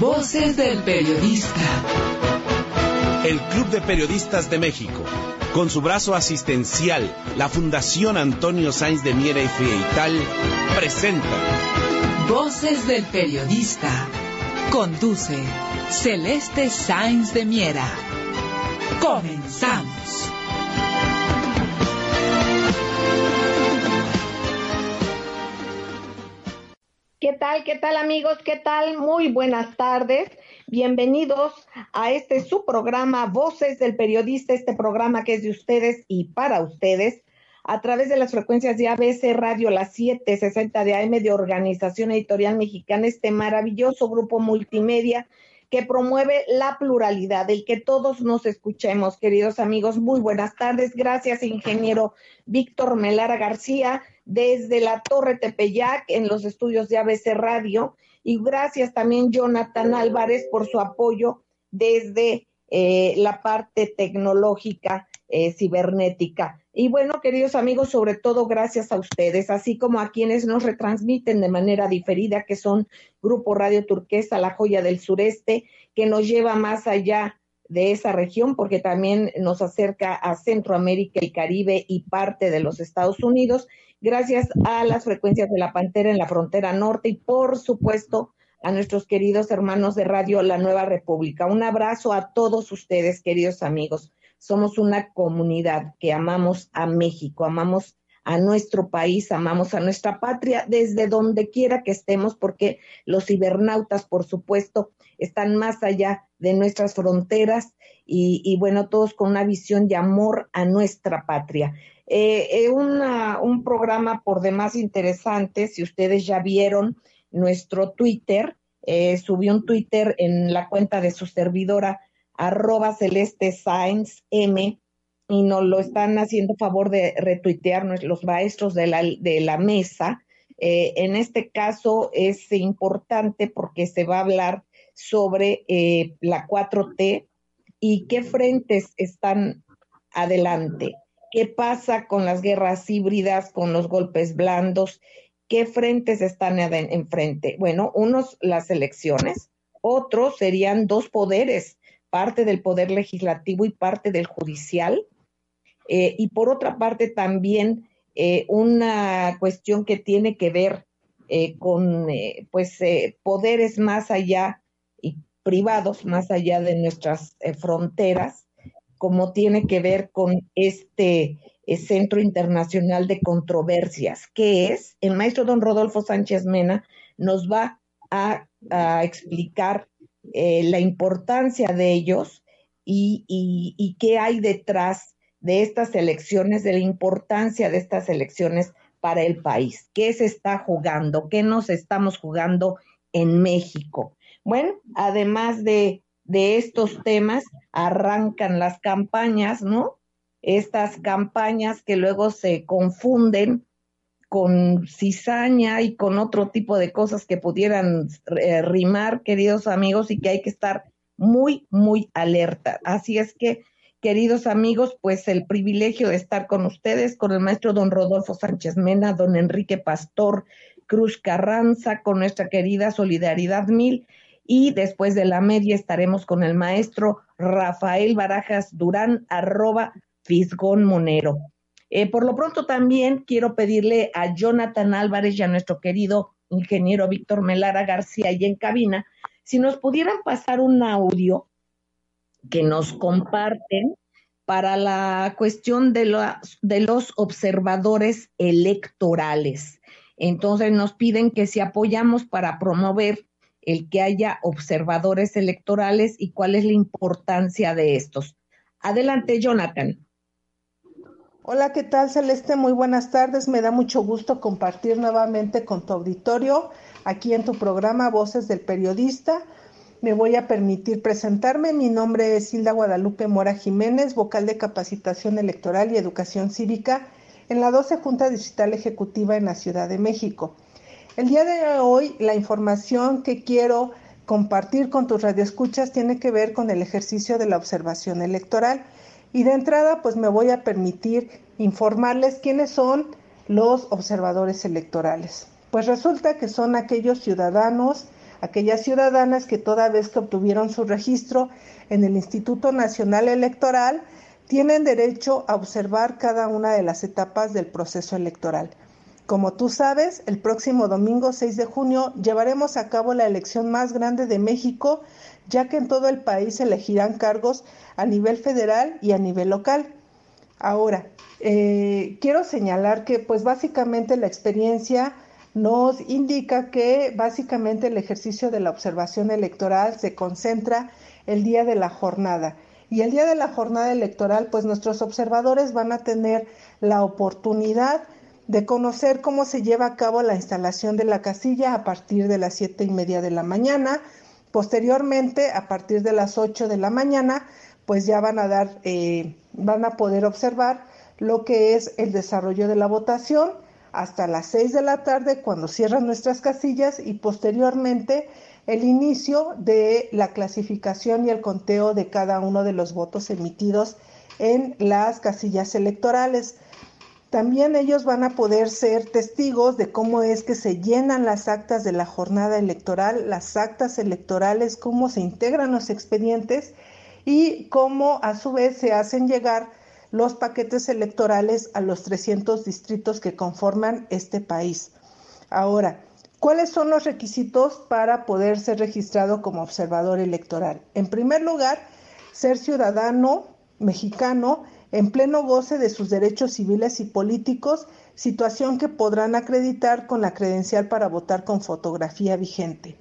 Voces del Periodista. El Club de Periodistas de México, con su brazo asistencial, la Fundación Antonio Sáenz de Miera y Frieital, presenta Voces del Periodista. Conduce Celeste Sáenz de Miera. Comenzamos. Tal? ¿Qué tal amigos? ¿Qué tal? Muy buenas tardes. Bienvenidos a este su programa Voces del Periodista, este programa que es de ustedes y para ustedes a través de las frecuencias de ABC Radio, las 760 de AM de Organización Editorial Mexicana, este maravilloso grupo multimedia que promueve la pluralidad, el que todos nos escuchemos, queridos amigos. Muy buenas tardes. Gracias, ingeniero Víctor Melara García, desde la Torre Tepeyac, en los estudios de ABC Radio. Y gracias también, Jonathan Álvarez, por su apoyo desde eh, la parte tecnológica eh, cibernética. Y bueno, queridos amigos, sobre todo gracias a ustedes, así como a quienes nos retransmiten de manera diferida, que son Grupo Radio Turquesa, La Joya del Sureste, que nos lleva más allá de esa región, porque también nos acerca a Centroamérica y Caribe y parte de los Estados Unidos, gracias a las frecuencias de la Pantera en la frontera norte y por supuesto a nuestros queridos hermanos de Radio La Nueva República. Un abrazo a todos ustedes, queridos amigos somos una comunidad que amamos a México, amamos a nuestro país, amamos a nuestra patria, desde donde quiera que estemos, porque los cibernautas, por supuesto, están más allá de nuestras fronteras y, bueno, todos con una visión de amor a nuestra patria. Eh, eh, un programa por demás interesante, si ustedes ya vieron nuestro Twitter, eh, subí un Twitter en la cuenta de su servidora arroba celeste Science M y nos lo están haciendo favor de retuitear los maestros de la, de la mesa. Eh, en este caso es importante porque se va a hablar sobre eh, la 4T y qué frentes están adelante, qué pasa con las guerras híbridas, con los golpes blandos, qué frentes están enfrente. Bueno, unos las elecciones, otros serían dos poderes parte del poder legislativo y parte del judicial. Eh, y por otra parte también eh, una cuestión que tiene que ver eh, con pues poderes más allá y privados más allá de nuestras fronteras, como tiene que ver con este Centro Internacional de Controversias, que es el maestro don Rodolfo Sánchez Mena nos va a, explicar la importancia de ellos y, qué hay detrás de estas elecciones, de la importancia de estas elecciones para el país. ¿Qué se está jugando? ¿Qué nos estamos jugando en México? Bueno, además de, de estos temas, arrancan las campañas, ¿no? Estas campañas que luego se confunden con cizaña y con otro tipo de cosas que pudieran eh, rimar, queridos amigos, y que hay que estar muy, muy alerta. Así es que, queridos amigos, pues el privilegio de estar con ustedes, con el maestro don Rodolfo Sánchez Mena, don Enrique Pastor Cruz Carranza, con nuestra querida Solidaridad Mil, y después de la media estaremos con el maestro Rafael Barajas Durán, arroba Fisgón Monero. Eh, por lo pronto también quiero pedirle a Jonathan Álvarez y a nuestro querido ingeniero Víctor Melara García y en cabina, si nos pudieran pasar un audio que nos comparten para la cuestión de, de los observadores electorales. Entonces nos piden que si apoyamos para promover el que haya observadores electorales y cuál es la importancia de estos. Adelante, Jonathan. Hola, ¿qué tal Celeste? Muy buenas tardes. Me da mucho gusto compartir nuevamente con tu auditorio aquí en tu programa Voces del Periodista. Me voy a permitir presentarme. Mi nombre es Hilda Guadalupe Mora Jiménez, vocal de capacitación electoral y educación cívica en la 12 Junta Digital Ejecutiva en la Ciudad de México. El día de hoy la información que quiero compartir con tus radioescuchas tiene que ver con el ejercicio de la observación electoral. Y de entrada, pues me voy a permitir informarles quiénes son los observadores electorales. Pues resulta que son aquellos ciudadanos Aquellas ciudadanas que toda vez que obtuvieron su registro en el Instituto Nacional Electoral tienen derecho a observar cada una de las etapas del proceso electoral. Como tú sabes, el próximo domingo 6 de junio llevaremos a cabo la elección más grande de México, ya que en todo el país elegirán cargos a nivel federal y a nivel local. Ahora, eh, quiero señalar que pues básicamente la experiencia nos indica que básicamente el ejercicio de la observación electoral se concentra el día de la jornada. Y el día de la jornada electoral, pues nuestros observadores van a tener la oportunidad de conocer cómo se lleva a cabo la instalación de la casilla a partir de las siete y media de la mañana. Posteriormente, a partir de las ocho de la mañana, pues ya van a dar, eh, van a poder observar lo que es el desarrollo de la votación hasta las seis de la tarde cuando cierran nuestras casillas y posteriormente el inicio de la clasificación y el conteo de cada uno de los votos emitidos en las casillas electorales. También ellos van a poder ser testigos de cómo es que se llenan las actas de la jornada electoral, las actas electorales, cómo se integran los expedientes y cómo a su vez se hacen llegar los paquetes electorales a los 300 distritos que conforman este país. Ahora, ¿cuáles son los requisitos para poder ser registrado como observador electoral? En primer lugar, ser ciudadano mexicano en pleno goce de sus derechos civiles y políticos, situación que podrán acreditar con la credencial para votar con fotografía vigente.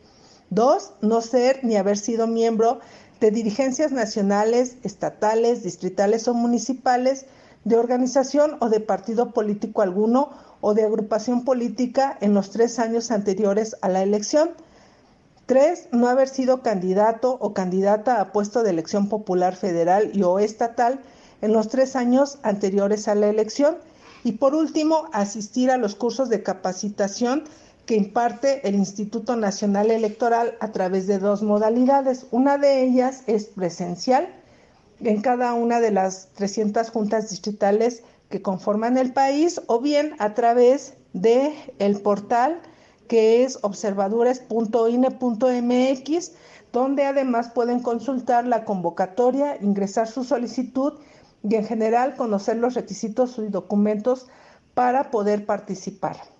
Dos, no ser ni haber sido miembro de dirigencias nacionales, estatales, distritales o municipales, de organización o de partido político alguno o de agrupación política en los tres años anteriores a la elección. Tres, no haber sido candidato o candidata a puesto de elección popular federal y o estatal en los tres años anteriores a la elección. Y por último, asistir a los cursos de capacitación que imparte el Instituto Nacional Electoral a través de dos modalidades. Una de ellas es presencial en cada una de las 300 juntas distritales que conforman el país o bien a través de el portal que es observadores.ine.mx, donde además pueden consultar la convocatoria, ingresar su solicitud y en general conocer los requisitos y documentos para poder participar.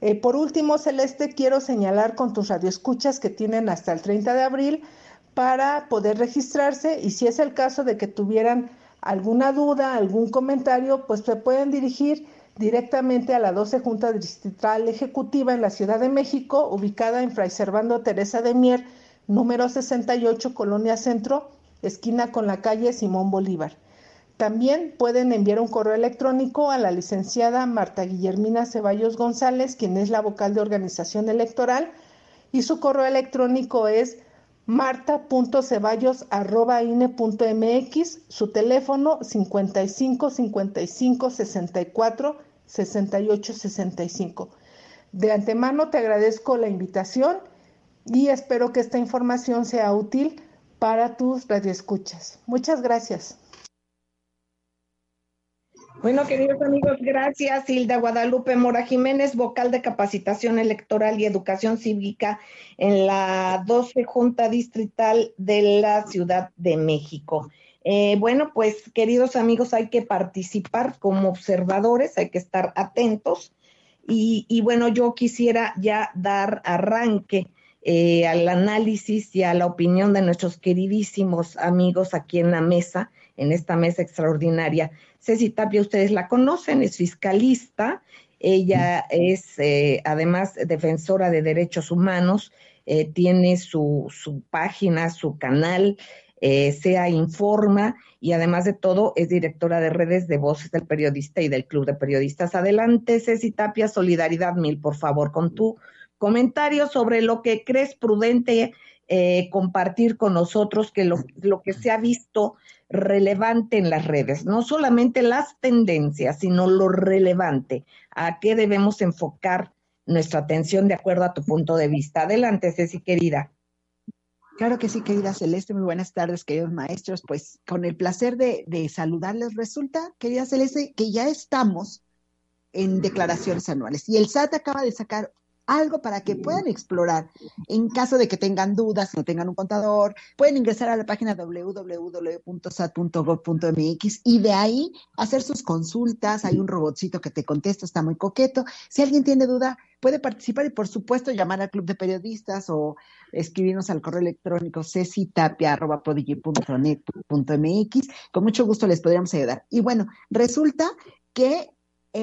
Eh, por último, Celeste, quiero señalar con tus radioescuchas que tienen hasta el 30 de abril para poder registrarse y si es el caso de que tuvieran alguna duda, algún comentario, pues se pueden dirigir directamente a la 12 Junta Distrital Ejecutiva en la Ciudad de México, ubicada en Fray Servando Teresa de Mier, número 68, Colonia Centro, esquina con la calle Simón Bolívar. También pueden enviar un correo electrónico a la licenciada Marta Guillermina Ceballos González, quien es la vocal de organización electoral, y su correo electrónico es marta.ceballos.ine.mx, su teléfono 55 55 64 6865. De antemano te agradezco la invitación y espero que esta información sea útil para tus radioescuchas. Muchas gracias. Bueno, queridos amigos, gracias. Hilda Guadalupe Mora Jiménez, vocal de capacitación electoral y educación cívica en la 12 Junta Distrital de la Ciudad de México. Eh, bueno, pues queridos amigos, hay que participar como observadores, hay que estar atentos. Y, bueno, yo quisiera ya dar arranque eh, al análisis y a la opinión de nuestros queridísimos amigos aquí en la mesa, en esta mesa extraordinaria. Ceci Tapia, ustedes la conocen, es fiscalista, ella es eh, además defensora de derechos humanos, tiene su, su página, su canal, eh, sea Informa y además de todo es directora de redes de Voces del Periodista y del Club de Periodistas. Adelante, Ceci Tapia, Solidaridad Mil, por favor, con tu comentario sobre lo que crees prudente eh, compartir con nosotros, que lo, lo que se ha visto relevante en las redes, no solamente las tendencias, sino lo relevante, a qué debemos enfocar nuestra atención de acuerdo a tu punto de vista. Adelante, Ceci, querida. Claro que sí, querida Celeste, muy buenas tardes, queridos maestros. Pues con el placer de, saludarles, resulta, querida Celeste, que ya estamos en declaraciones anuales y el SAT acaba de sacar algo para que puedan explorar. En caso de que tengan dudas, no tengan un contador, pueden ingresar a la página www.sat.gov.mx y de ahí hacer sus consultas. Hay un robotcito que te contesta, está muy coqueto. Si alguien tiene duda, puede participar y, por supuesto, llamar al Club de Periodistas o escribirnos al correo electrónico cecitapia.prodigy.net.mx. Con mucho gusto les podríamos ayudar. Y bueno, resulta que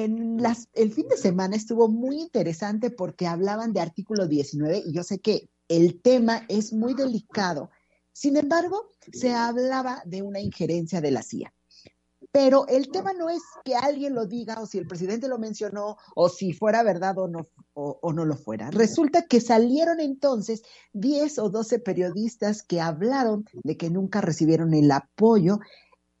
en las, el fin de semana estuvo muy interesante porque hablaban de artículo 19 y yo sé que el tema es muy delicado. Sin embargo, se hablaba de una injerencia de la CIA. Pero el tema no es que alguien lo diga o si el presidente lo mencionó o si fuera verdad o no, o, no lo fuera. Resulta que salieron entonces 10 o 12 periodistas que hablaron de que nunca recibieron el apoyo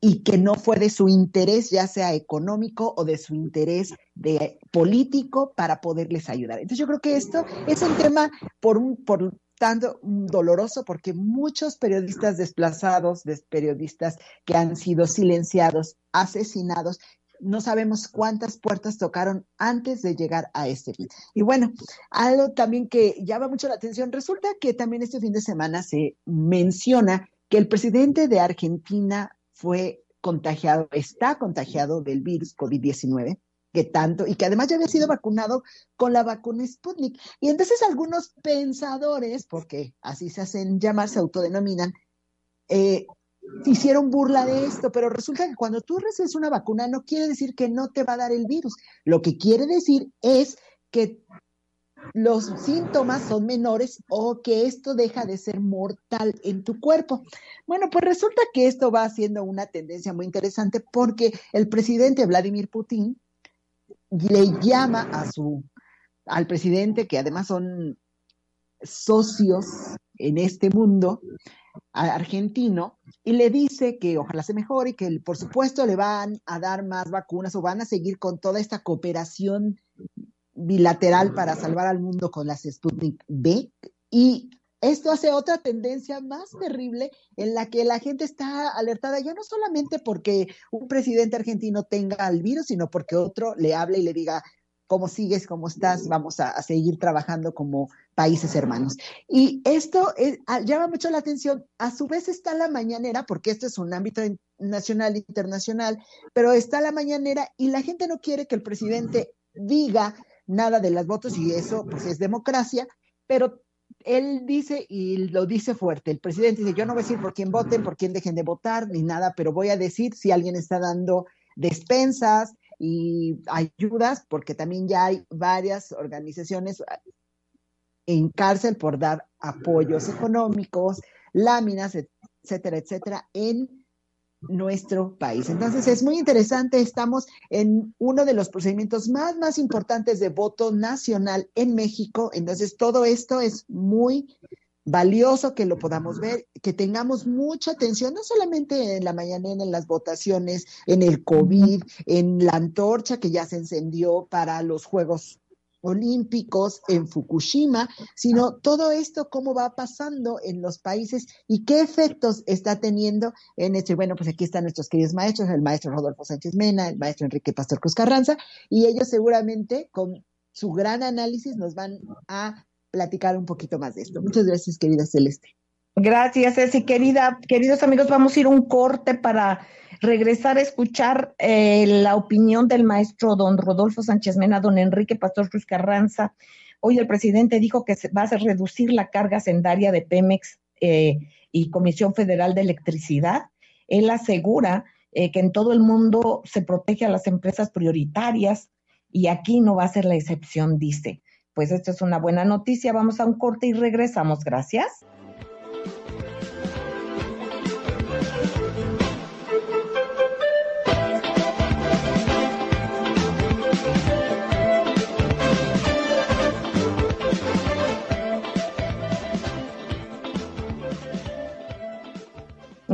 y que no fue de su interés, ya sea económico o de su interés de político, para poderles ayudar. Entonces yo creo que esto es un tema por un por tanto doloroso porque muchos periodistas desplazados, periodistas que han sido silenciados, asesinados, no sabemos cuántas puertas tocaron antes de llegar a este fin. Y bueno, algo también que llama mucho la atención, resulta que también este fin de semana se menciona que el presidente de Argentina fue contagiado, está contagiado del virus COVID-19 que tanto, y que además ya había sido vacunado con la vacuna Sputnik. Y entonces algunos pensadores, porque así se hacen llamar, se autodenominan, eh, hicieron burla de esto, pero resulta que cuando tú recibes una vacuna no quiere decir que no te va a dar el virus. Lo que quiere decir es que los síntomas son menores o que esto deja de ser mortal en tu cuerpo. Bueno, pues resulta que esto va haciendo una tendencia muy interesante porque el presidente Vladimir Putin le llama a su al presidente que además son socios en este mundo argentino y le dice que ojalá se mejore y que por supuesto le van a dar más vacunas o van a seguir con toda esta cooperación bilateral para salvar al mundo con las Sputnik B y esto hace otra tendencia más terrible en la que la gente está alertada ya no solamente porque un presidente argentino tenga el virus, sino porque otro le hable y le diga cómo sigues, cómo estás, vamos a, a seguir trabajando como países hermanos. Y esto es, llama mucho la atención. A su vez está la mañanera, porque esto es un ámbito nacional, internacional, pero está la mañanera y la gente no quiere que el presidente diga nada de las votos y eso pues es democracia, pero él dice y lo dice fuerte, el presidente dice, yo no voy a decir por quién voten, por quién dejen de votar, ni nada, pero voy a decir si alguien está dando despensas y ayudas, porque también ya hay varias organizaciones en cárcel por dar apoyos económicos, láminas, etcétera, etcétera, en nuestro país. Entonces es muy interesante, estamos en uno de los procedimientos más, más importantes de voto nacional en México, entonces todo esto es muy valioso que lo podamos ver, que tengamos mucha atención, no solamente en la mañana, en las votaciones, en el COVID, en la antorcha que ya se encendió para los Juegos olímpicos en Fukushima, sino todo esto, cómo va pasando en los países y qué efectos está teniendo en este. Bueno, pues aquí están nuestros queridos maestros, el maestro Rodolfo Sánchez Mena, el maestro Enrique Pastor Cruz Carranza, y ellos seguramente con su gran análisis nos van a platicar un poquito más de esto. Muchas gracias, querida Celeste. Gracias, Ceci. Querida, queridos amigos, vamos a ir un corte para regresar a escuchar eh, la opinión del maestro don Rodolfo Sánchez Mena, don Enrique Pastor Cruz Carranza. Hoy el presidente dijo que va a reducir la carga sendaria de Pemex eh, y Comisión Federal de Electricidad. Él asegura eh, que en todo el mundo se protege a las empresas prioritarias y aquí no va a ser la excepción, dice. Pues esto es una buena noticia. Vamos a un corte y regresamos. Gracias.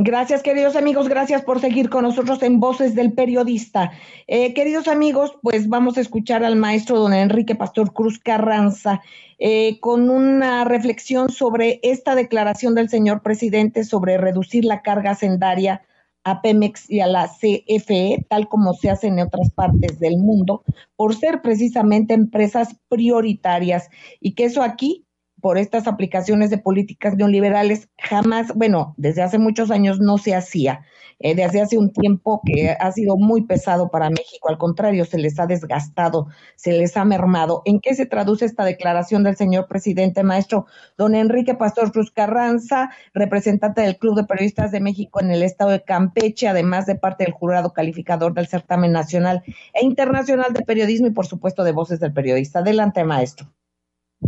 Gracias, queridos amigos. Gracias por seguir con nosotros en Voces del Periodista. Eh, queridos amigos, pues vamos a escuchar al maestro don Enrique Pastor Cruz Carranza eh, con una reflexión sobre esta declaración del señor presidente sobre reducir la carga sendaria a Pemex y a la CFE, tal como se hace en otras partes del mundo, por ser precisamente empresas prioritarias y que eso aquí por estas aplicaciones de políticas neoliberales jamás, bueno, desde hace muchos años no se hacía. Eh, desde hace un tiempo que ha sido muy pesado para México, al contrario, se les ha desgastado, se les ha mermado. ¿En qué se traduce esta declaración del señor presidente maestro don Enrique Pastor Cruz Carranza, representante del Club de Periodistas de México en el estado de Campeche, además de parte del jurado calificador del certamen nacional e internacional de periodismo y por supuesto de voces del periodista? Adelante, maestro.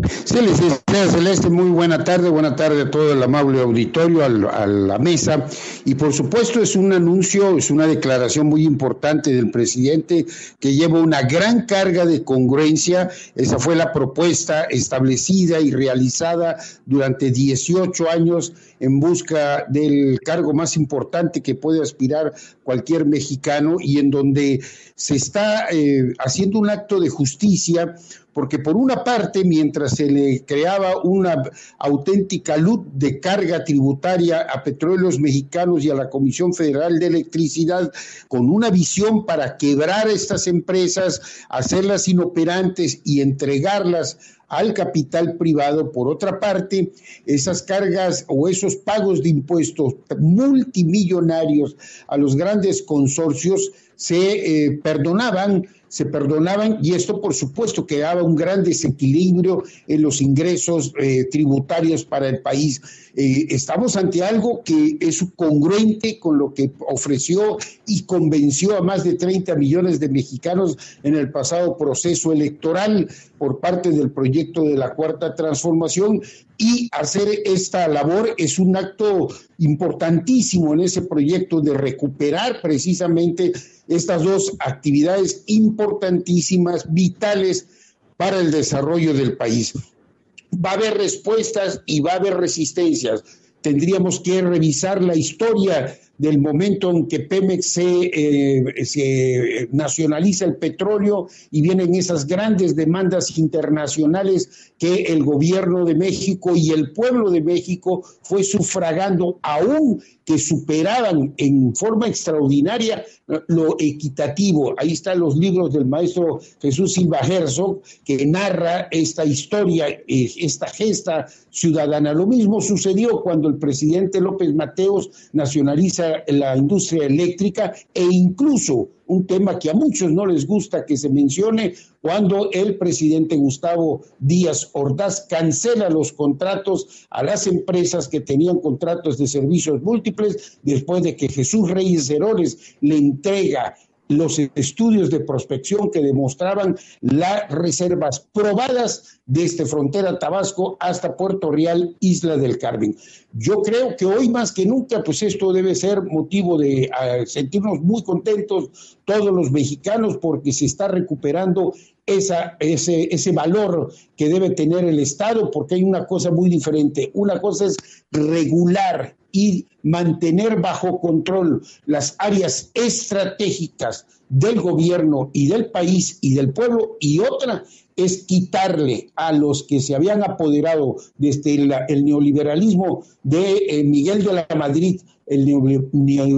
Sí, licenciada Celeste, muy buena tarde, buena tarde a todo el amable auditorio, a la mesa. Y por supuesto es un anuncio, es una declaración muy importante del presidente que lleva una gran carga de congruencia. Esa fue la propuesta establecida y realizada durante 18 años en busca del cargo más importante que puede aspirar cualquier mexicano y en donde se está eh, haciendo un acto de justicia porque por una parte, mientras se le creaba una auténtica luz de carga tributaria a petróleos mexicanos y a la Comisión Federal de Electricidad, con una visión para quebrar estas empresas, hacerlas inoperantes y entregarlas al capital privado. Por otra parte, esas cargas o esos pagos de impuestos multimillonarios a los grandes consorcios se eh, perdonaban se perdonaban y esto por supuesto creaba un gran desequilibrio en los ingresos eh, tributarios para el país. Eh, estamos ante algo que es congruente con lo que ofreció y convenció a más de 30 millones de mexicanos en el pasado proceso electoral por parte del proyecto de la Cuarta Transformación y hacer esta labor es un acto importantísimo en ese proyecto de recuperar precisamente estas dos actividades importantísimas, vitales para el desarrollo del país. Va a haber respuestas y va a haber resistencias. Tendríamos que revisar la historia del momento en que Pemex se, eh, se, nacionaliza el petróleo y vienen esas grandes demandas internacionales que el gobierno de México y el pueblo de México fue sufragando aún que superaban en forma extraordinaria lo equitativo. Ahí están los libros del maestro Jesús Silva Herzog, que narra esta historia, eh, esta gesta ciudadana. Lo mismo sucedió cuando el presidente López Mateos nacionaliza la industria eléctrica e incluso un tema que a muchos no les gusta que se mencione, cuando el presidente Gustavo Díaz Ordaz cancela los contratos a las empresas que tenían contratos de servicios múltiples después de que Jesús Reyes Heroles le entrega los estudios de prospección que demostraban las reservas probadas desde frontera Tabasco hasta Puerto Real, Isla del Carmen. Yo creo que hoy más que nunca, pues esto debe ser motivo de ah, sentirnos muy contentos todos los mexicanos porque se está recuperando esa, ese, ese valor que debe tener el Estado, porque hay una cosa muy diferente. Una cosa es regular y mantener bajo control las áreas estratégicas del gobierno y del país y del pueblo, y otra es quitarle a los que se habían apoderado desde el, neoliberalismo de eh, Miguel de la Madrid el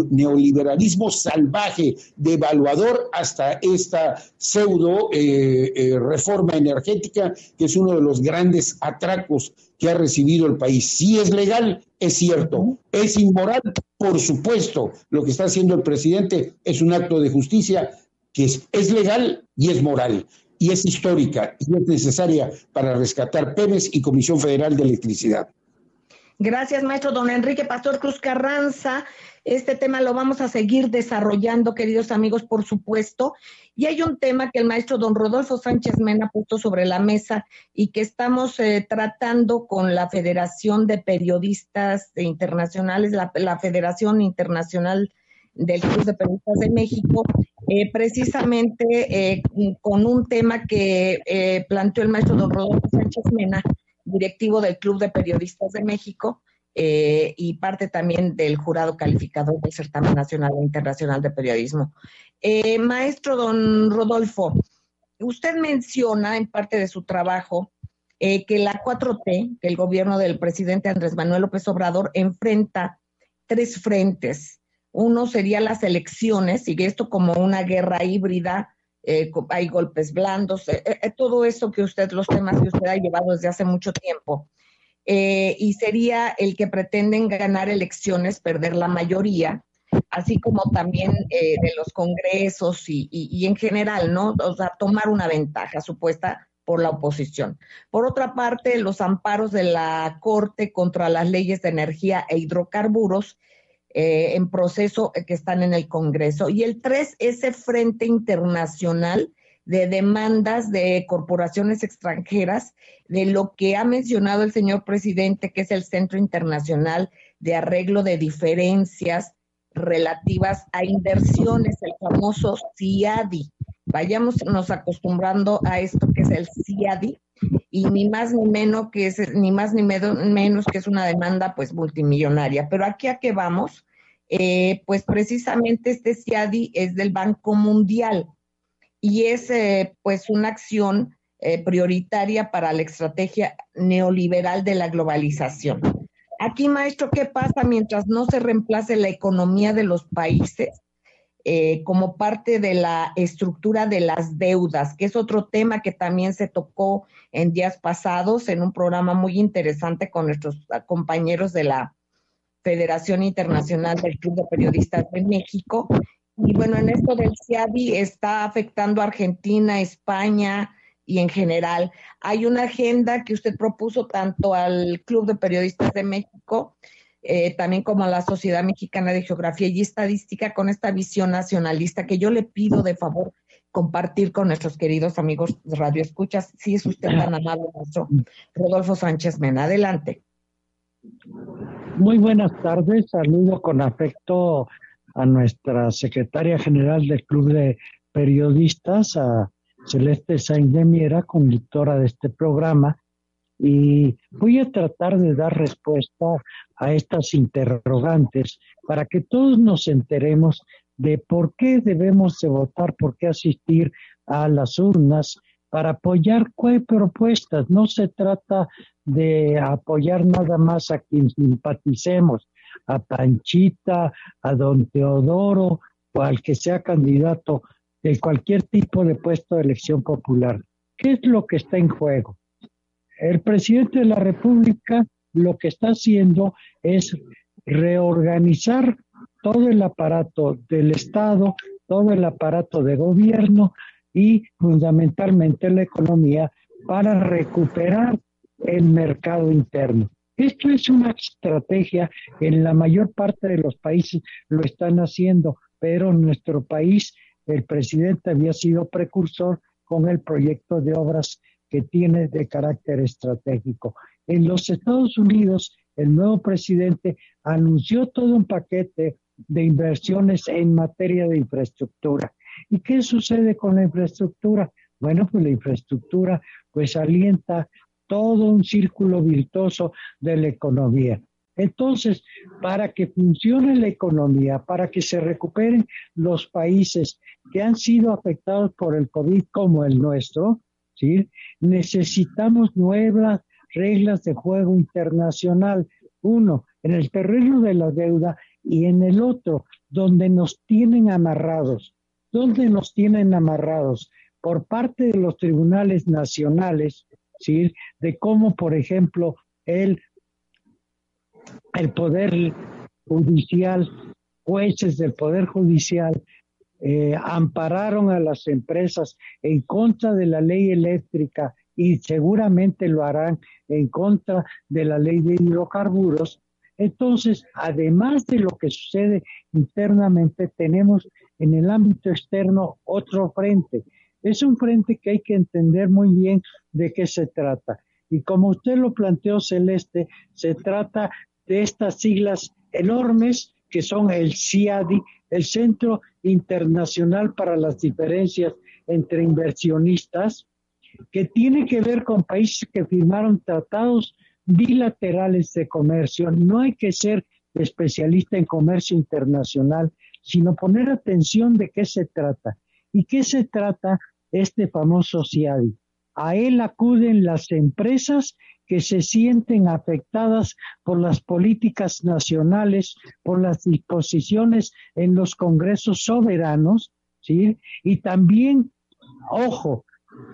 neoliberalismo salvaje, devaluador, hasta esta pseudo eh, eh, reforma energética, que es uno de los grandes atracos que ha recibido el país. Si es legal, es cierto. Es inmoral, por supuesto. Lo que está haciendo el presidente es un acto de justicia que es, legal y es moral y es histórica y es necesaria para rescatar Pemex y Comisión Federal de Electricidad. Gracias, maestro don Enrique Pastor Cruz Carranza. Este tema lo vamos a seguir desarrollando, queridos amigos, por supuesto. Y hay un tema que el maestro don Rodolfo Sánchez Mena puso sobre la mesa y que estamos eh, tratando con la Federación de Periodistas Internacionales, la, Federación Internacional del Club de Periodistas de México, eh, precisamente eh, con un tema que planteó el maestro don Rodolfo Sánchez Mena directivo del Club de Periodistas de México eh, y parte también del jurado calificador del Certamen Nacional e Internacional de Periodismo. Eh, maestro don Rodolfo, usted menciona en parte de su trabajo eh, que la 4T, que el gobierno del presidente Andrés Manuel López Obrador enfrenta tres frentes Uno sería las elecciones, y esto como una guerra híbrida, eh, hay golpes blandos, eh, eh, todo eso que usted, los temas que usted ha llevado desde hace mucho tiempo. y sería el que pretenden ganar elecciones, perder la mayoría, así como también de los congresos y, y, en general, ¿no? O sea, tomar una ventaja supuesta por la oposición. Por otra parte, los amparos de la Corte contra las leyes de energía e hidrocarburos eh, en proceso que están en el Congreso. Y el tres, ese frente internacional de demandas de corporaciones extranjeras, de lo que ha mencionado el señor presidente, que es el Centro Internacional de Arreglo de Diferencias relativas a inversiones, el famoso CIADI. Vayamos nos acostumbrando a esto que es el CIADI y ni más ni menos que es ni más ni menos que es una demanda pues multimillonaria. Pero aquí a qué vamos? Eh, pues precisamente este CIADI es del Banco Mundial y es eh, pues una acción eh, prioritaria para la estrategia neoliberal de la globalización. Aquí, maestro, ¿qué pasa mientras no se reemplace la economía de los países eh, como parte de la estructura de las deudas, que es otro tema que también se tocó en días pasados en un programa muy interesante con nuestros compañeros de la Federación Internacional del Club de Periodistas de México. Y bueno, en esto del CIADI está afectando a Argentina, España, y en general. Hay una agenda que usted propuso tanto al Club de Periodistas de México, eh, también como a la Sociedad Mexicana de Geografía y Estadística, con esta visión nacionalista que yo le pido de favor compartir con nuestros queridos amigos de Radio Escuchas. Si es usted tan amable, nuestro Rodolfo Sánchez Mena. Adelante. Muy buenas tardes. Saludo con afecto a nuestra secretaria general del Club de Periodistas, a Celeste Sainz de Miera, conductora de este programa, y voy a tratar de dar respuesta a estas interrogantes para que todos nos enteremos de por qué debemos de votar, por qué asistir a las urnas para apoyar qué propuestas. No se trata de apoyar nada más a quien simpaticemos, a Panchita, a don Teodoro o al que sea candidato de cualquier tipo de puesto de elección popular. ¿Qué es lo que está en juego? El presidente de la República lo que está haciendo es reorganizar todo el aparato del Estado, todo el aparato de gobierno y fundamentalmente la economía para recuperar el mercado interno. Esto es una estrategia, en la mayor parte de los países lo están haciendo, pero nuestro país el presidente había sido precursor con el proyecto de obras que tiene de carácter estratégico. En los Estados Unidos, el nuevo presidente anunció todo un paquete de inversiones en materia de infraestructura. ¿Y qué sucede con la infraestructura? Bueno, pues la infraestructura pues alienta todo un círculo virtuoso de la economía. Entonces, para que funcione la economía, para que se recuperen los países que han sido afectados por el COVID como el nuestro, ¿sí? necesitamos nuevas reglas de juego internacional. Uno, en el terreno de la deuda y en el otro, donde nos tienen amarrados. ¿Dónde nos tienen amarrados? Por parte de los tribunales nacionales, de cómo, por ejemplo, el el Poder Judicial, jueces del Poder Judicial, eh, ampararon a las empresas en contra de la ley eléctrica y seguramente lo harán en contra de la ley de hidrocarburos. Entonces, además de lo que sucede internamente, tenemos en el ámbito externo otro frente. Es un frente que hay que entender muy bien de qué se trata. Y como usted lo planteó, Celeste, se trata de estas siglas enormes que son el CIADI, el Centro Internacional para las Diferencias entre Inversionistas, que tiene que ver con países que firmaron tratados bilaterales de comercio. No hay que ser especialista en comercio internacional, sino poner atención de qué se trata. ¿Y qué se trata este famoso CIADI? A él acuden las empresas que se sienten afectadas por las políticas nacionales, por las disposiciones en los congresos soberanos, ¿sí? Y también, ojo,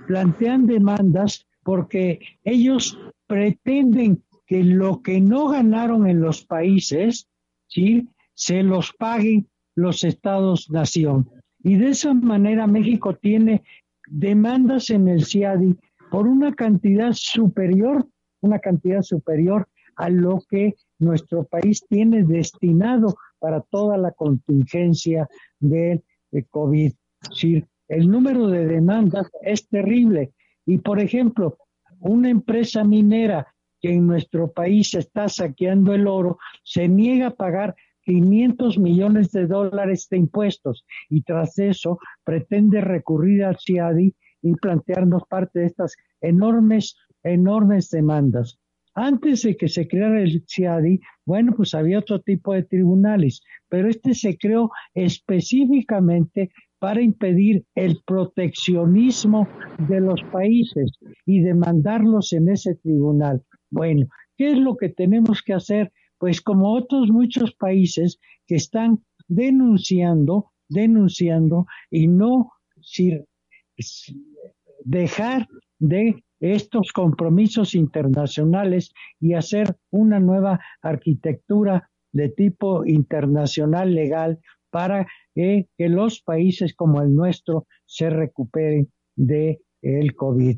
plantean demandas porque ellos pretenden que lo que no ganaron en los países, ¿sí? Se los paguen los estados-nación. Y de esa manera México tiene demandas en el CIADI por una cantidad superior, una cantidad superior a lo que nuestro país tiene destinado para toda la contingencia del de COVID. Sí, el número de demandas es terrible. Y por ejemplo, una empresa minera que en nuestro país está saqueando el oro se niega a pagar 500 millones de dólares de impuestos y tras eso pretende recurrir al CIADI y plantearnos parte de estas enormes, enormes demandas. Antes de que se creara el CIADI, bueno, pues había otro tipo de tribunales, pero este se creó específicamente para impedir el proteccionismo de los países y demandarlos en ese tribunal. Bueno, ¿qué es lo que tenemos que hacer? pues como otros muchos países que están denunciando, denunciando y no dejar de estos compromisos internacionales y hacer una nueva arquitectura de tipo internacional legal para que los países como el nuestro se recuperen de el COVID.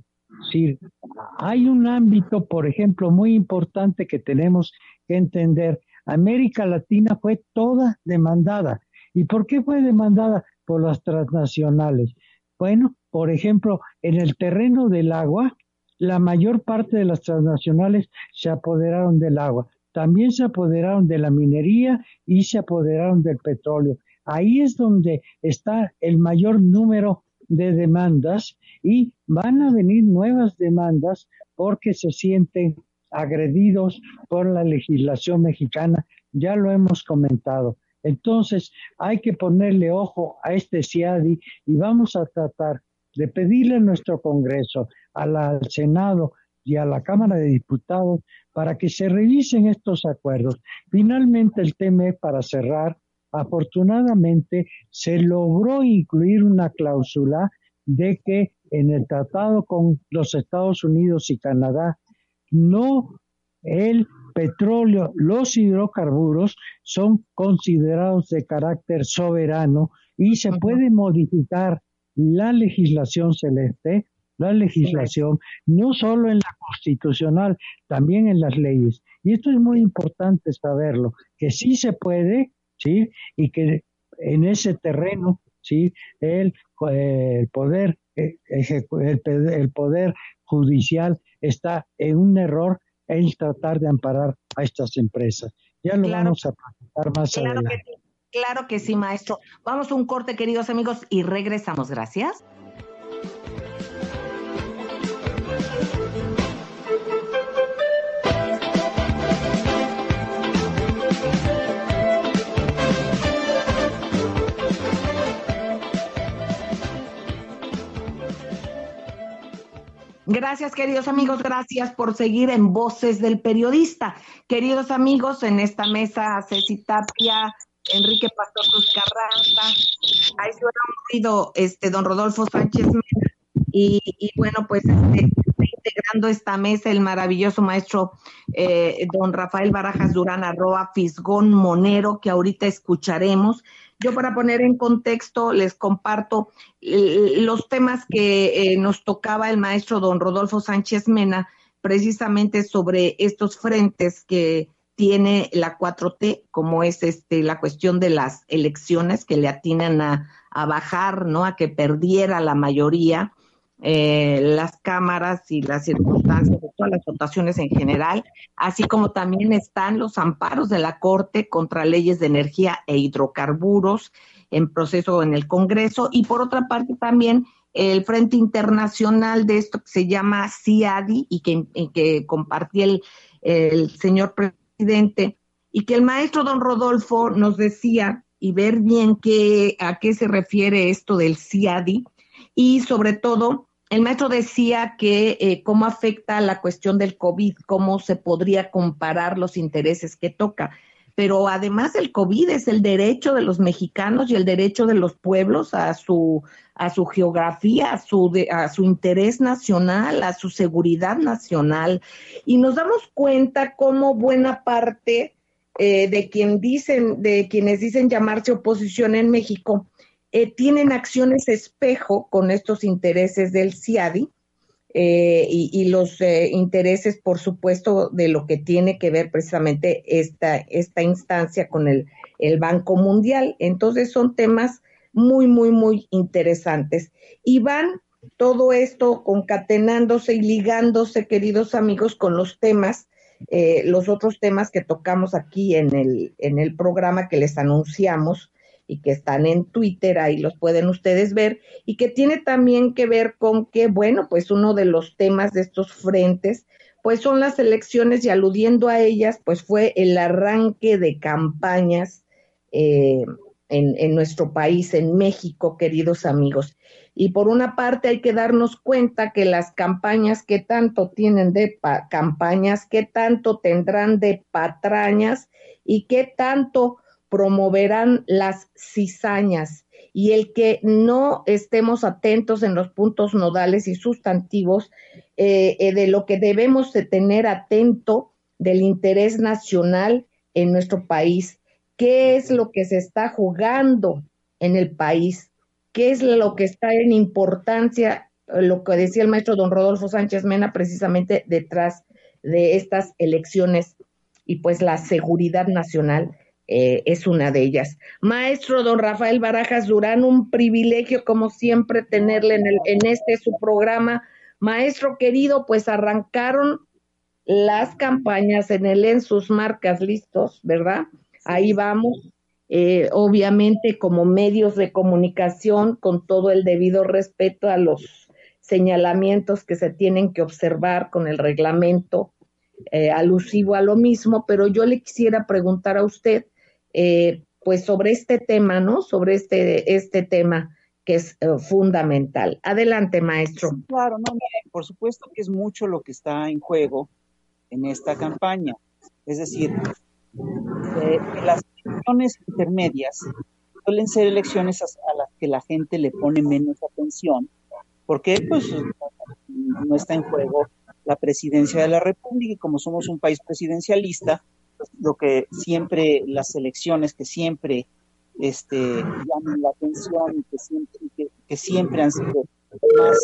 Hay un ámbito, por ejemplo, muy importante que tenemos que entender. América Latina fue toda demandada. ¿Y por qué fue demandada? Por las transnacionales. Bueno, por ejemplo, en el terreno del agua, la mayor parte de las transnacionales se apoderaron del agua. También se apoderaron de la minería y se apoderaron del petróleo. Ahí es donde está el mayor número de demandas y van a venir nuevas demandas porque se sienten agredidos por la legislación mexicana, ya lo hemos comentado. Entonces, hay que ponerle ojo a este CIADI y vamos a tratar de pedirle a nuestro Congreso, al Senado y a la Cámara de Diputados para que se revisen estos acuerdos. Finalmente, el tema, para cerrar, afortunadamente se logró incluir una cláusula de que en el tratado con los Estados Unidos y Canadá no el petróleo, los hidrocarburos son considerados de carácter soberano y se puede modificar la legislación celeste, la legislación, no solo en la constitucional, también en las leyes. Y esto es muy importante saberlo, que sí se puede, ¿sí? Y que en ese terreno, ¿sí? El, el poder, eh, el, el poder judicial está en un error en tratar de amparar a estas empresas. Ya lo vamos a presentar más adelante. Claro que sí, maestro. Vamos a un corte, queridos amigos, y regresamos. Gracias. Gracias, queridos amigos, gracias por seguir en Voces del Periodista. Queridos amigos, en esta mesa Ceci Tapia, Enrique Pastor Carranza, ahí se ha oído este don Rodolfo Sánchez y, y bueno, pues este, integrando esta mesa el maravilloso maestro eh, don Rafael Barajas Durán Arroa Fisgón Monero, que ahorita escucharemos. Yo para poner en contexto les comparto los temas que eh, nos tocaba el maestro don Rodolfo Sánchez Mena, precisamente sobre estos frentes que tiene la 4T, como es este la cuestión de las elecciones que le atinan a, a bajar, ¿no? A que perdiera la mayoría eh, las cámaras y las circunstancias de todas las votaciones en general, así como también están los amparos de la Corte contra leyes de energía e hidrocarburos en proceso en el Congreso y por otra parte también el Frente Internacional de esto que se llama CIADI y que, que compartía el, el señor presidente y que el maestro don Rodolfo nos decía y ver bien qué, a qué se refiere esto del CIADI y sobre todo el maestro decía que eh, cómo afecta la cuestión del COVID, cómo se podría comparar los intereses que toca. Pero además el COVID es el derecho de los mexicanos y el derecho de los pueblos a su, a su geografía, a su, a su interés nacional, a su seguridad nacional. Y nos damos cuenta cómo buena parte eh, de, quien dicen, de quienes dicen llamarse oposición en México, eh, tienen acciones espejo con estos intereses del CIADI eh, y, los eh, intereses, por supuesto, de lo que tiene que ver precisamente esta, esta instancia con el, el Banco Mundial. Entonces son temas muy, muy, muy interesantes. Y van todo esto concatenándose y ligándose, queridos amigos, con los temas, los otros temas que tocamos aquí en el, en el programa que les anunciamos y que están en Twitter, ahí los pueden ustedes ver, y que tiene también que ver con que, bueno, pues uno de los temas de estos frentes, pues son las elecciones y aludiendo a ellas, pues fue el arranque de campañas eh, en, en, nuestro país, en México, queridos amigos. Y por una parte hay que darnos cuenta que las campañas que tanto tienen de campañas, que tanto tendrán de patrañas y que tanto promoverán las cizañas y el que no estemos atentos en los puntos nodales y sustantivos eh, eh, de lo que debemos de tener atento del interés nacional en nuestro país, qué es lo que se está jugando en el país, qué es lo que está en importancia, lo que decía el maestro don Rodolfo Sánchez Mena precisamente detrás de estas elecciones y pues la seguridad nacional eh, es una de ellas. Maestro don Rafael Barajas Durán, un privilegio como siempre tenerle en, el, en este su programa. Maestro querido, pues arrancaron las campañas en el en sus marcas listos, ¿verdad? Ahí vamos. Eh, obviamente como medios de comunicación, con todo el debido respeto a los señalamientos que se tienen que observar con el reglamento eh, alusivo a lo mismo, pero yo le quisiera preguntar a usted, eh, pues sobre este tema, ¿no? Sobre este, este tema que es eh, fundamental. Adelante, maestro. claro, no, por supuesto que es mucho lo que está en juego en esta campaña. Es decir, eh, las elecciones intermedias suelen ser elecciones a, las que la gente le pone menos atención, porque pues no está en juego la presidencia de la República y como somos un país presidencialista, lo que siempre, las elecciones que siempre este, llaman la atención y que siempre, siempre han sido más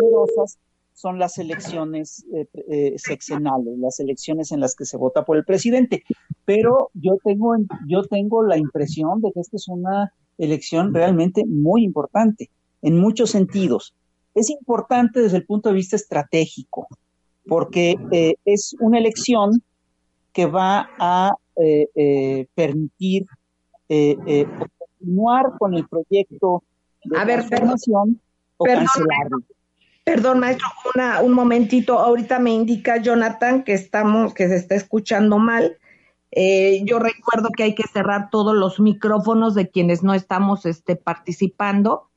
numerosas son las elecciones eh, eh, sexenales, las elecciones en las que se vota por el presidente. Pero yo tengo, yo tengo la impresión de que esta es una elección realmente muy importante en muchos sentidos. Es importante desde el punto de vista estratégico, porque eh, es una elección que va a eh, eh, permitir eh, continuar con el proyecto de a transformación o perdón, cancelarlo. Perdón, maestro, una, un momentito. Ahorita me indica Jonathan que estamos, que se está escuchando mal. yo recuerdo que hay que cerrar todos los micrófonos de quienes no estamos este, participando.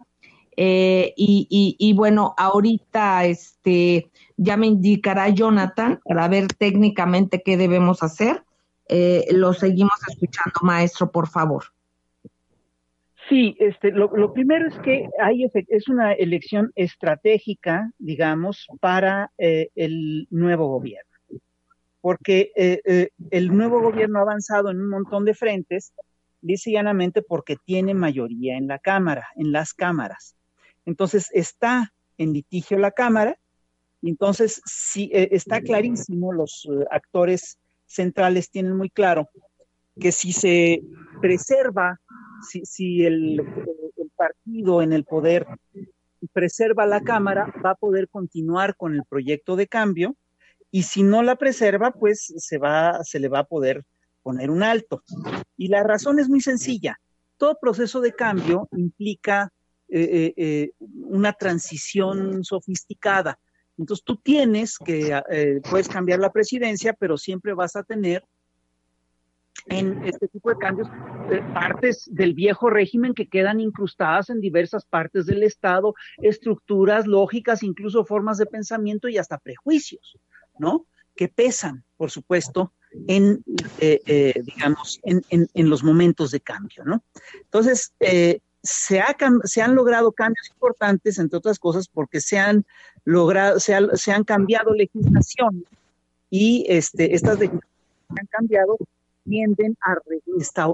y, y, y, bueno, ahorita este, ya me indicará Jonathan para ver técnicamente qué debemos hacer. Eh, lo seguimos escuchando, maestro, por favor. Sí, este, lo, primero es que hay es una elección estratégica, digamos, para eh, el nuevo gobierno, porque eh, el nuevo gobierno ha avanzado en un montón de frentes, dice llanamente porque tiene mayoría en la Cámara, en las cámaras. Entonces está en litigio la Cámara entonces, sí, eh, está clarísimo, los eh, actores centrales tienen muy claro que si se preserva, si, el, el, partido en el poder preserva la Cámara, va a poder continuar con el proyecto de cambio, y si no la preserva, pues se, va, se le va a poder poner un alto. Y la razón es muy sencilla. Todo proceso de cambio implica eh, una transición sofisticada. Entonces tú tienes que, eh, puedes cambiar la presidencia, pero siempre vas a tener en este tipo de cambios, eh, partes del viejo régimen que quedan incrustadas en diversas partes del Estado, estructuras lógicas, incluso formas de pensamiento y hasta prejuicios, ¿no? Que pesan, por supuesto, en, eh, eh, digamos, en, en, los momentos de cambio, ¿no? Entonces, se, ha, han logrado cambios importantes, entre otras cosas, porque se han logrado, se, se han cambiado legislación y este, estas legislaciones han cambiado tienden a,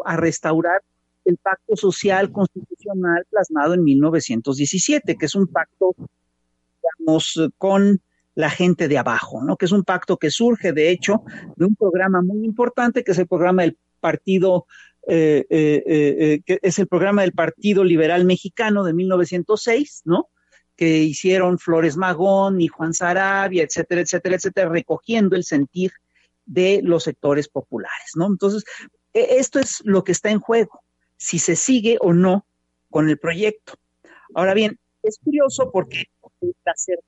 a restaurar el pacto social constitucional plasmado en 1917, que es un pacto, digamos, con la gente de abajo, ¿no? Que es un pacto que surge, de hecho, de un programa muy importante, que es el programa del Partido, eh, eh, eh, que es el programa del Partido Liberal Mexicano de 1906, ¿no? Que hicieron Flores Magón y Juan Sarabia, etcétera, etcétera, etcétera, recogiendo el sentir de los sectores populares, ¿no? Entonces, e, esto es lo que está en juego, si se sigue o no con el proyecto. Ahora bien, es curioso porque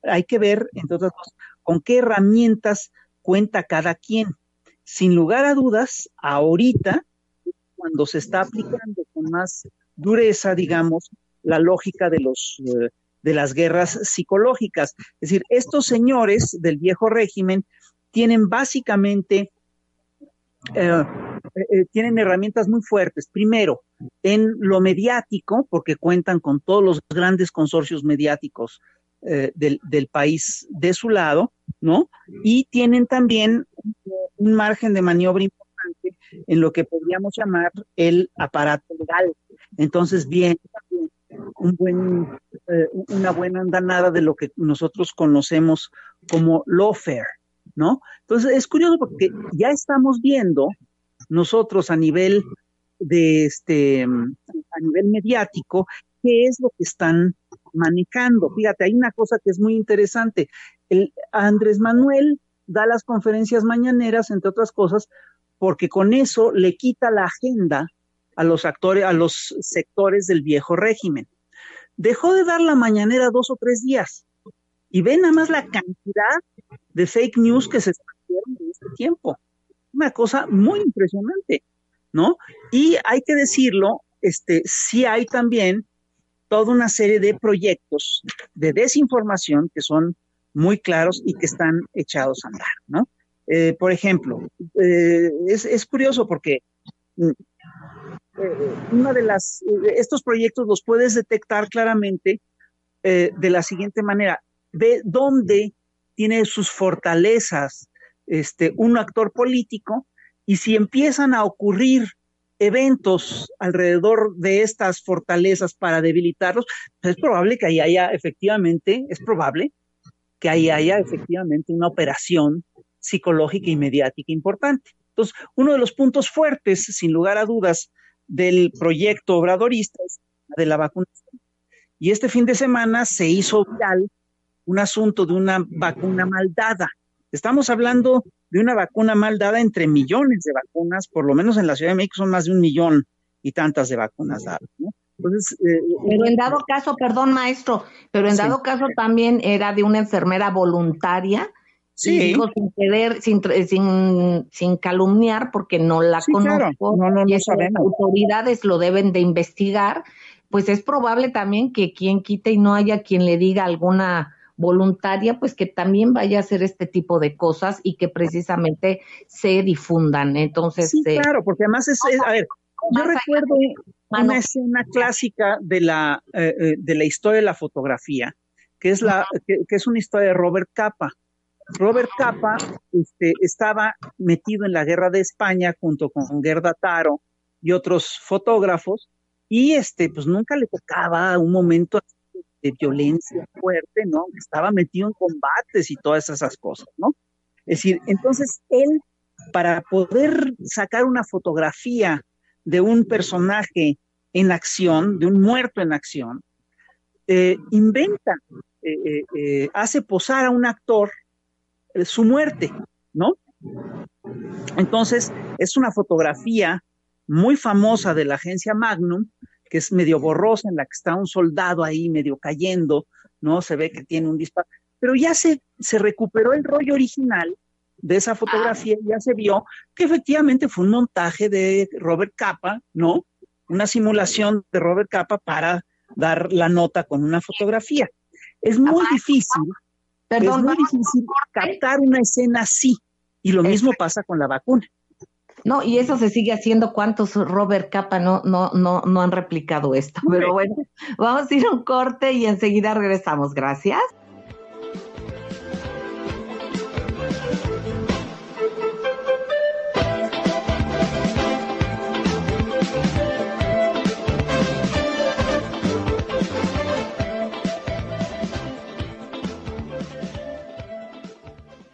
hay que ver, entre otras cosas, con qué herramientas cuenta cada quien. Sin lugar a dudas, ahorita, cuando se está aplicando con más dureza, digamos, la lógica de los eh, de las guerras psicológicas. Es decir, estos señores del viejo régimen tienen básicamente, eh, eh, tienen herramientas muy fuertes. Primero, en lo mediático, porque cuentan con todos los grandes consorcios mediáticos del, del, país de su lado, ¿no? Y tienen también un margen de maniobra importante en lo que podríamos llamar el aparato legal. Entonces, bien, un buen, una buena andanada de lo que nosotros conocemos como lawfare, ¿no? Entonces es curioso porque ya estamos viendo nosotros a nivel de este, a nivel mediático, qué es lo que están manejando. Fíjate, hay una cosa que es muy interesante. El Andrés Manuel da las conferencias mañaneras, entre otras cosas, porque con eso le quita la agenda a los actores, a los sectores del viejo régimen. Dejó de dar la mañanera dos o tres días y ve nada más la cantidad de fake news que se expandieron en este tiempo. Una cosa muy impresionante, ¿no? Y hay que decirlo, este, sí hay también toda una serie de proyectos de desinformación que son muy claros y que están echados a andar, ¿no? Eh, por ejemplo, eh, es, curioso porque mm, eh, una de las, estos proyectos los puedes detectar claramente de la siguiente manera. Ve dónde tiene sus fortalezas este, un actor político y si empiezan a ocurrir eventos alrededor de estas fortalezas para debilitarlos, pues es probable que ahí haya efectivamente, es probable que ahí haya efectivamente una operación psicológica y mediática importante. Entonces, uno de los puntos fuertes, sin lugar a dudas, del proyecto obradorista es de la vacunación. Y este fin de semana se hizo viral un asunto de una vacuna mal dada. Estamos hablando de una vacuna mal dada entre millones de vacunas, por lo menos en la Ciudad de México son más de un millón y tantas de vacunas dadas. Entonces, eh, pero en dado caso, perdón maestro, pero en dado caso también era de una enfermera voluntaria, sí. sin, querer, sin, sin, sin, calumniar, porque no la conozco, no, no, y las autoridades lo deben de investigar, pues es probable también que quien quite y no haya quien le diga alguna voluntaria, pues que también vaya a hacer este tipo de cosas y que precisamente se difundan. Entonces, sí, eh, claro, porque además es, a ver, yo recuerdo una escena clásica de la, eh, eh, de la historia de la fotografía, que es, la, que, es una historia de Robert Capa. Robert Capa este, estaba metido en la guerra de España junto con Gerda Taro y otros fotógrafos, y este, pues nunca le tocaba un momento de violencia fuerte, ¿no? Estaba metido en combates y todas esas cosas, ¿no? Es decir, entonces él, para poder sacar una fotografía de un personaje en acción, de un muerto en acción, eh, inventa, eh, eh, hace posar a un actor su muerte, ¿no? Entonces, es una fotografía muy famosa de la agencia Magnum, que es medio borrosa, en la que está un soldado ahí medio cayendo, ¿no? Se ve que tiene un disparo. Pero ya se, se recuperó el rollo original de esa fotografía ya se vio que efectivamente fue un montaje de Robert Capa, ¿no? Una simulación de Robert Capa para dar la nota con una fotografía. Es muy difícil, es muy difícil captar una escena así. Y lo mismo pasa con la vacuna. No, y eso se sigue haciendo. ¿Cuántos Robert Capa no, no, no, no han replicado esto? Pero bueno, vamos a ir a un corte y enseguida regresamos. Gracias.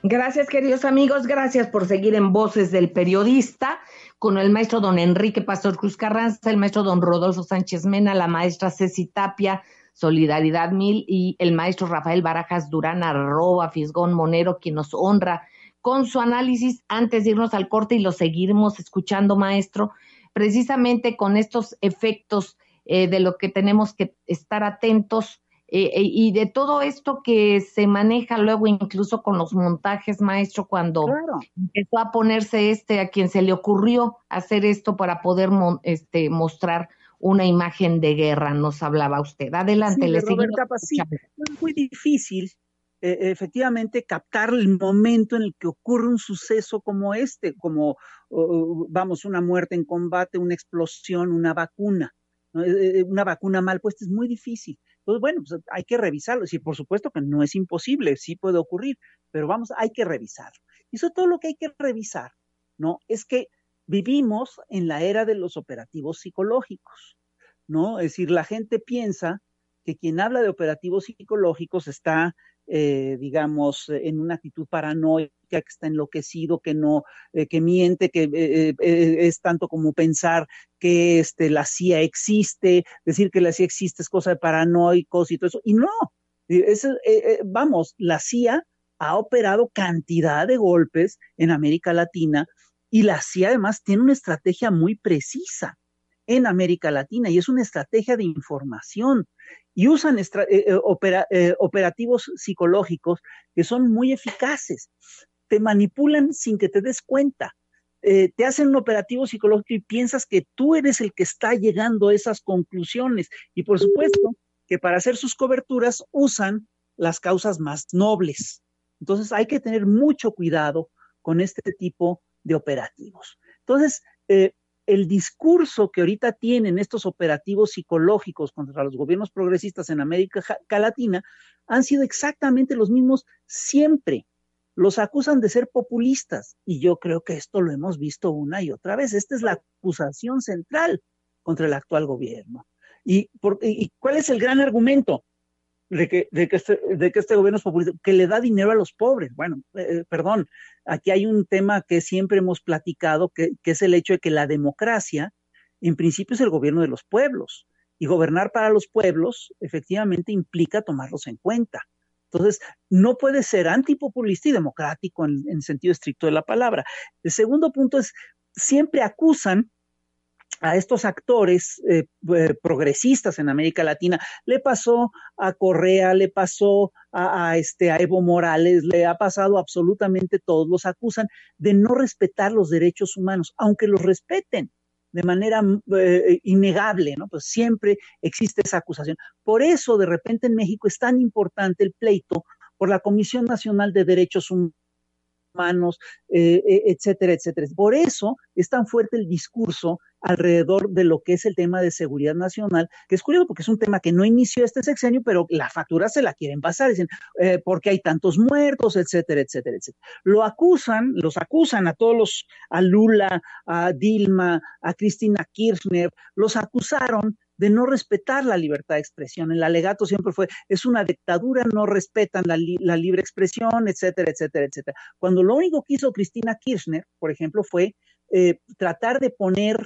Gracias, queridos amigos. Gracias por seguir en Voces del Periodista con el maestro don Enrique Pastor Cruz Carranza, el maestro don Rodolfo Sánchez Mena, la maestra Ceci Tapia, Solidaridad Mil y el maestro Rafael Barajas Durán, arroba Fisgón Monero, quien nos honra con su análisis antes de irnos al corte y lo seguiremos escuchando, maestro, precisamente con estos efectos eh, de lo que tenemos que estar atentos eh, eh, y de todo esto que se maneja luego incluso con los montajes, maestro, cuando empezó a ponerse este a quien se le ocurrió hacer esto para poder este, mostrar una imagen de guerra, nos hablaba usted. Adelante, le sí, Es muy difícil eh, efectivamente captar el momento en el que ocurre un suceso como este, como, vamos, una muerte en combate, una explosión, una vacuna. Una vacuna mal puesta es muy difícil. Entonces, bueno, pues hay que revisarlo. Sí, por supuesto que no es imposible, sí puede ocurrir, pero vamos, hay que revisarlo. Y eso todo lo que hay que revisar, ¿no? Es que vivimos en la era de los operativos psicológicos, ¿no? Es decir, la gente piensa que quien habla de operativos psicológicos está eh, digamos, en una actitud paranoica, que está enloquecido, que no, eh, que miente, que eh, es tanto como pensar que este, la CIA existe, decir que la CIA existe es cosa de paranoicos y todo eso. Y no, vamos, la CIA ha operado cantidad de golpes en América Latina y la CIA además tiene una estrategia muy precisa en América Latina y es una estrategia de información y usan eh, eh, eh, operativos psicológicos que son muy eficaces. Te manipulan sin que te des cuenta. te hacen un operativo psicológico y piensas que tú eres el que está llegando a esas conclusiones. Y por supuesto que para hacer sus coberturas usan las causas más nobles. Entonces hay que tener mucho cuidado con este tipo de operativos. Entonces, el discurso que ahorita tienen estos operativos psicológicos contra los gobiernos progresistas en América Latina han sido exactamente los mismos siempre. Los acusan de ser populistas y yo creo que esto lo hemos visto una y otra vez. Esta es la acusación central contra el actual gobierno. ¿Y, y cuál es el gran argumento? De que, de que, este, de que este gobierno es populista, que le da dinero a los pobres. Bueno, eh, eh, perdón, aquí hay un tema que siempre hemos platicado, que, que es el hecho de que la democracia, en principio, es el gobierno de los pueblos. Y gobernar para los pueblos, efectivamente, implica tomarlos en cuenta. Entonces, no puede ser antipopulista y democrático en, en sentido estricto de la palabra. El segundo punto es, siempre acusan a estos actores eh, eh, progresistas en América Latina. Le pasó a Correa, le pasó a, este, Evo Morales, le ha pasado absolutamente todos. Los acusan de no respetar los derechos humanos, aunque los respeten de manera eh, innegable, ¿no? Pues siempre existe esa acusación. Por eso, de repente, en México es tan importante el pleito por la Comisión Nacional de Derechos Humanos, etcétera, etcétera. Por eso es tan fuerte el discurso alrededor de lo que es el tema de seguridad nacional, que es curioso porque es un tema que no inició este sexenio, pero la factura se la quieren pasar, dicen, eh, porque hay tantos muertos, etcétera, etcétera, etcétera. Lo acusan, los acusan a todos los, a Lula, a Dilma, a Cristina Kirchner, los acusaron de no respetar la libertad de expresión. El alegato siempre fue, es una dictadura, no respetan la, la, libre expresión, etcétera, etcétera, etcétera. Cuando lo único que hizo Cristina Kirchner, por ejemplo, fue eh, tratar de poner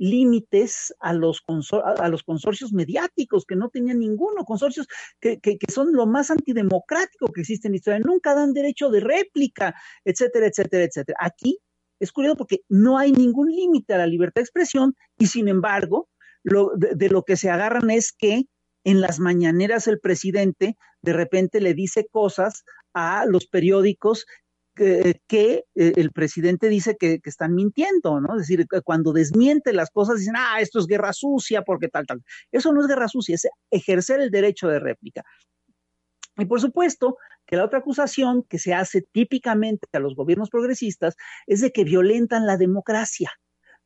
límites a los, a los consorcios mediáticos, que no tenían ninguno, consorcios que, que, son lo más antidemocrático que existe en Israel, nunca dan derecho de réplica, etcétera, etcétera, etcétera. Aquí es curioso porque no hay ningún límite a la libertad de expresión y sin embargo, lo, de, lo que se agarran es que en las mañaneras el presidente de repente le dice cosas a los periódicos que, eh, el presidente dice que, están mintiendo, ¿no? Es decir, cuando desmiente las cosas dicen, ah, esto es guerra sucia, porque tal, tal. Eso no es guerra sucia, es ejercer el derecho de réplica. Y por supuesto que la otra acusación que se hace típicamente a los gobiernos progresistas es de que violentan la democracia.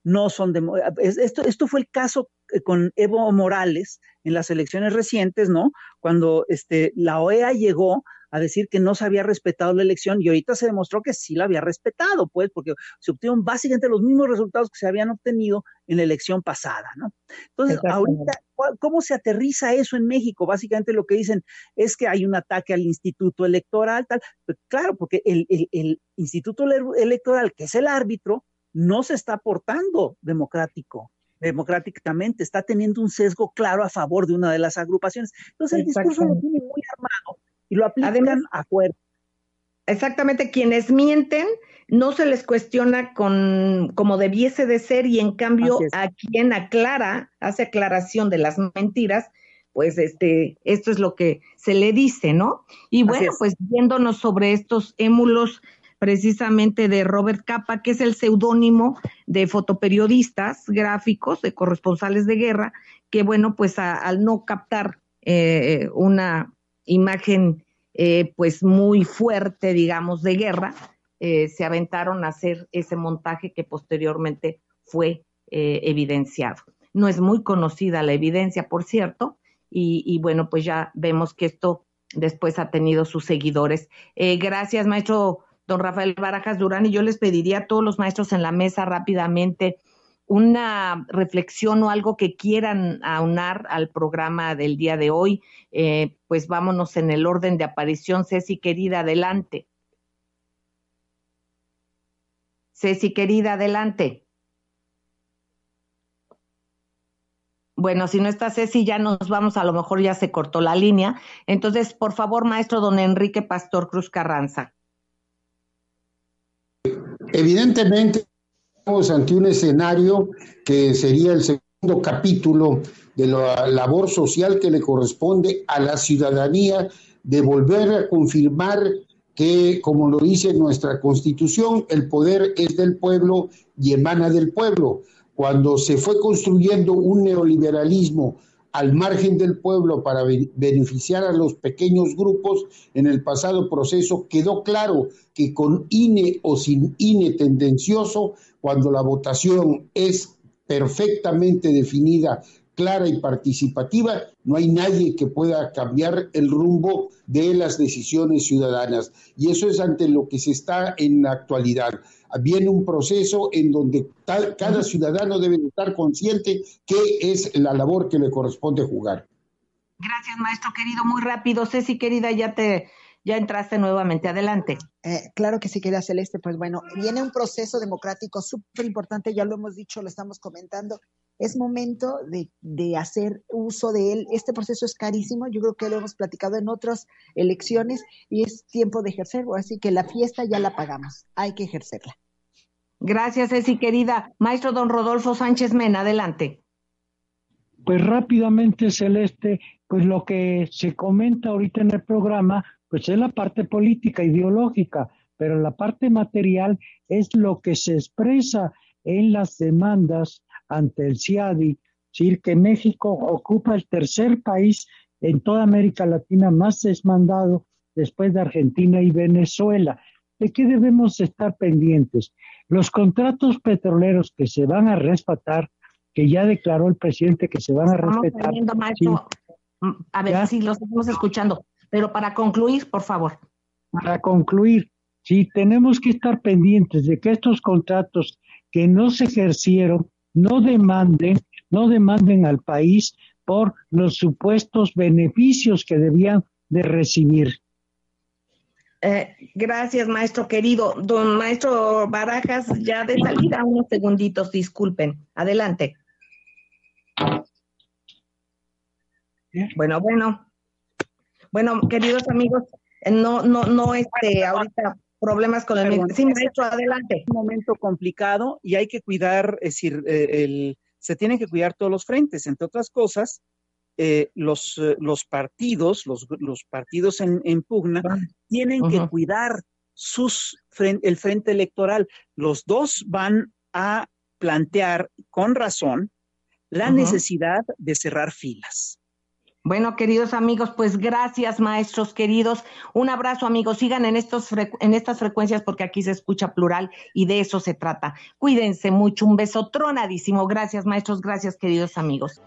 No son esto, esto fue el caso eh, con Evo Morales en las elecciones recientes, ¿no? Cuando este, la OEA llegó a decir que no se había respetado la elección y ahorita se demostró que sí la había respetado, pues, porque se obtuvieron básicamente los mismos resultados que se habían obtenido en la elección pasada, ¿no? Entonces, ahorita, ¿cómo se aterriza eso en México? Básicamente lo que dicen es que hay un ataque al instituto electoral, tal. Pues, claro, porque el, el instituto electoral, que es el árbitro, no se está portando democrático democráticamente, está teniendo un sesgo claro a favor de una de las agrupaciones. Entonces el discurso lo tiene muy armado y lo aplican a acuerdo. Exactamente, quienes mienten no se les cuestiona con como debiese de ser y en cambio a quien aclara, hace aclaración de las mentiras, pues este, esto es lo que se le dice, ¿no? Y bueno, pues viéndonos sobre estos émulos precisamente de Robert Capa, que es el seudónimo de fotoperiodistas gráficos, de corresponsales de guerra, que bueno, pues al no captar eh, una imagen eh, pues muy fuerte, digamos, de guerra, eh, se aventaron a hacer ese montaje que posteriormente fue eh, evidenciado. No es muy conocida la evidencia, por cierto, y, bueno, pues ya vemos que esto después ha tenido sus seguidores. gracias, maestro don Rafael Barajas Durán, y yo les pediría a todos los maestros en la mesa rápidamente una reflexión o algo que quieran aunar al programa del día de hoy, eh, pues vámonos en el orden de aparición. Ceci, querida, adelante. Ceci, querida, adelante. Bueno, si no está Ceci, ya nos vamos, a lo mejor ya se cortó la línea. Entonces, por favor, maestro don Enrique Pastor Cruz Carranza. Evidentemente, ante un escenario que sería el segundo capítulo de la labor social que le corresponde a la ciudadanía de volver a confirmar que, como lo dice nuestra constitución, el poder es del pueblo y emana del pueblo. Cuando se fue construyendo un neoliberalismo al margen del pueblo para beneficiar a los pequeños grupos, en el pasado proceso quedó claro que con INE o sin INE tendencioso, cuando la votación es perfectamente definida clara y participativa, no hay nadie que pueda cambiar el rumbo de las decisiones ciudadanas. Y eso es ante lo que se está en la actualidad. Viene un proceso en donde cada ciudadano debe estar consciente que es la labor que le corresponde jugar. Gracias, maestro querido. Muy rápido. Ceci, querida, ya te ya entraste nuevamente. Adelante. Eh, claro que sí, querida Celeste. Pues bueno, viene un proceso democrático súper importante, ya lo hemos dicho, lo estamos comentando, es momento de, hacer uso de él. Este proceso es carísimo, yo creo que lo hemos platicado en otras elecciones y es tiempo de ejercerlo, así que la fiesta ya la pagamos, hay que ejercerla. Gracias, Ceci, querida. Maestro don Rodolfo Sánchez Mena, adelante. Pues rápidamente, Celeste, pues lo que se comenta ahorita en el programa, pues es la parte política, ideológica, pero la parte material es lo que se expresa en las demandas ante el CIADI, decir que México ocupa el tercer país en toda América Latina más desmandado después de Argentina y Venezuela. ¿De qué debemos estar pendientes? Los contratos petroleros que se van a respetar, que ya declaró el presidente que se van a respetar. Mm, a ver si los estamos escuchando, pero para concluir, por favor. Para concluir, sí, tenemos que estar pendientes de que estos contratos que no se ejercieron no demanden, no demanden al país por los supuestos beneficios que debían de recibir. Eh, gracias, maestro querido. Don maestro Barajas, ya de salida, unos segunditos, disculpen. Adelante. Bueno, bueno. Bueno, queridos amigos, no, no, no, este, ahorita problemas con el Sí, maestro, adelante. Un momento complicado y hay que cuidar, es decir, eh, el, se tienen que cuidar todos los frentes, entre otras cosas, eh, los, eh, los partidos, los, los partidos en, pugna, tienen que cuidar sus, el frente electoral. Los dos van a plantear con razón la necesidad de cerrar filas. Bueno, queridos amigos, pues gracias, maestros queridos. Un abrazo, amigos. Sigan en, estos en estas frecuencias porque aquí se escucha plural y de eso se trata. Cuídense mucho. Un beso tronadísimo. Gracias, maestros. Gracias, queridos amigos.